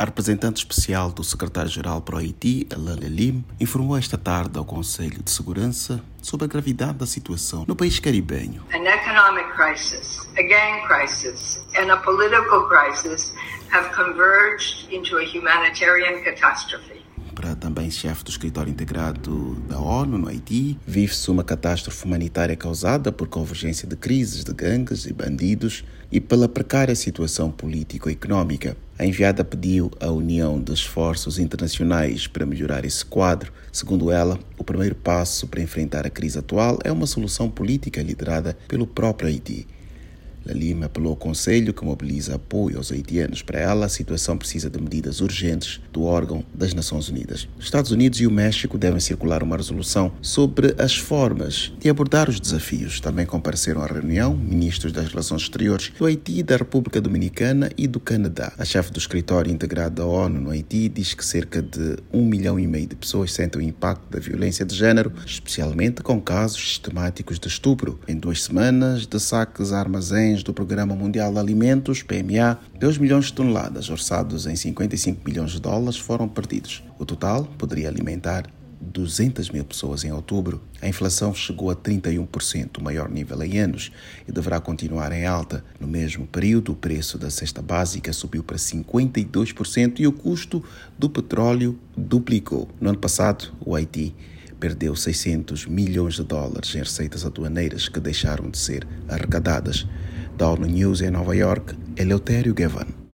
A representante especial do secretário-geral para o Haiti, Alana Lim, informou esta tarde ao Conselho de Segurança sobre a gravidade da situação no país caribenho. An economic crisis, a gang crisis, and a political crisis have converged into a humanitarian catastrophe também chefe do escritório integrado da ONU no Haiti, vive-se uma catástrofe humanitária causada por convergência de crises de gangues e bandidos e pela precária situação político-económica. A enviada pediu a união de esforços internacionais para melhorar esse quadro. Segundo ela, o primeiro passo para enfrentar a crise atual é uma solução política liderada pelo próprio Haiti. Lima apelou ao Conselho que mobiliza apoio aos haitianos. Para ela, a situação precisa de medidas urgentes do órgão das Nações Unidas. Os Estados Unidos e o México devem circular uma resolução sobre as formas de abordar os desafios. Também compareceram à reunião ministros das Relações Exteriores do Haiti, da República Dominicana e do Canadá. A chefe do escritório integrado da ONU no Haiti diz que cerca de um milhão e meio de pessoas sentem o impacto da violência de género, especialmente com casos sistemáticos de estupro. Em duas semanas de saques a armazéns do Programa Mundial de Alimentos, PMA, 2 milhões de toneladas, orçados em 55 milhões de dólares, foram perdidos. O total poderia alimentar 200 mil pessoas em outubro. A inflação chegou a 31%, o maior nível em anos, e deverá continuar em alta. No mesmo período, o preço da cesta básica subiu para 52% e o custo do petróleo duplicou. No ano passado, o Haiti perdeu 600 milhões de dólares em receitas aduaneiras que deixaram de ser arrecadadas. Da News em Nova York, Eleutério Gavan.